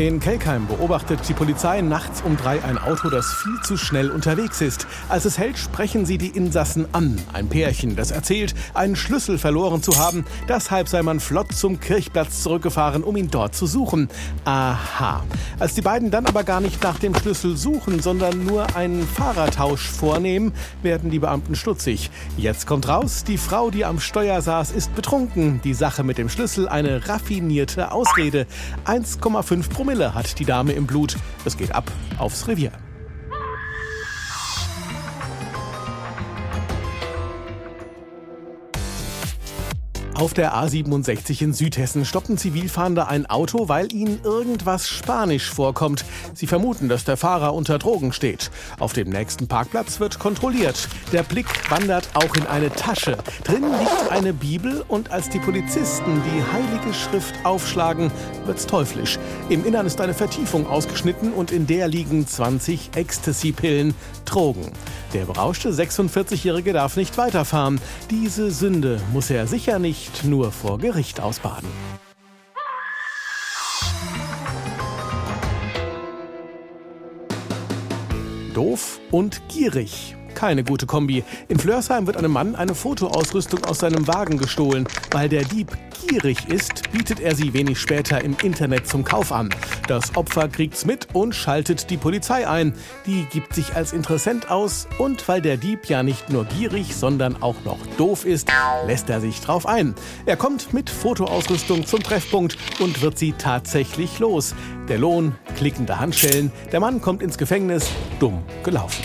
In Kelkheim beobachtet die Polizei nachts um drei ein Auto, das viel zu schnell unterwegs ist. Als es hält, sprechen sie die Insassen an. Ein Pärchen, das erzählt, einen Schlüssel verloren zu haben. Deshalb sei man flott zum Kirchplatz zurückgefahren, um ihn dort zu suchen. Aha. Als die beiden dann aber gar nicht nach dem Schlüssel suchen, sondern nur einen Fahrertausch vornehmen, werden die Beamten stutzig. Jetzt kommt raus, die Frau, die am Steuer saß, ist betrunken. Die Sache mit dem Schlüssel eine raffinierte Ausrede. 1,5 Promille Promille hat die Dame im Blut. Es geht ab aufs Revier. Auf der A67 in Südhessen stoppen Zivilfahrende ein Auto, weil ihnen irgendwas Spanisch vorkommt. Sie vermuten, dass der Fahrer unter Drogen steht. Auf dem nächsten Parkplatz wird kontrolliert. Der Blick wandert auch in eine Tasche. Drin liegt eine Bibel und als die Polizisten die heilige Schrift aufschlagen, wird's teuflisch. Im Innern ist eine Vertiefung ausgeschnitten und in der liegen 20 Ecstasy-Pillen, Drogen. Der berauschte 46-Jährige darf nicht weiterfahren. Diese Sünde muss er sicher nicht nur vor Gericht ausbaden. Doof und gierig keine gute Kombi. In Flörsheim wird einem Mann eine Fotoausrüstung aus seinem Wagen gestohlen. Weil der Dieb gierig ist, bietet er sie wenig später im Internet zum Kauf an. Das Opfer kriegt's mit und schaltet die Polizei ein. Die gibt sich als Interessent aus und weil der Dieb ja nicht nur gierig, sondern auch noch doof ist, lässt er sich drauf ein. Er kommt mit Fotoausrüstung zum Treffpunkt und wird sie tatsächlich los. Der Lohn, klickende Handschellen, der Mann kommt ins Gefängnis, dumm gelaufen.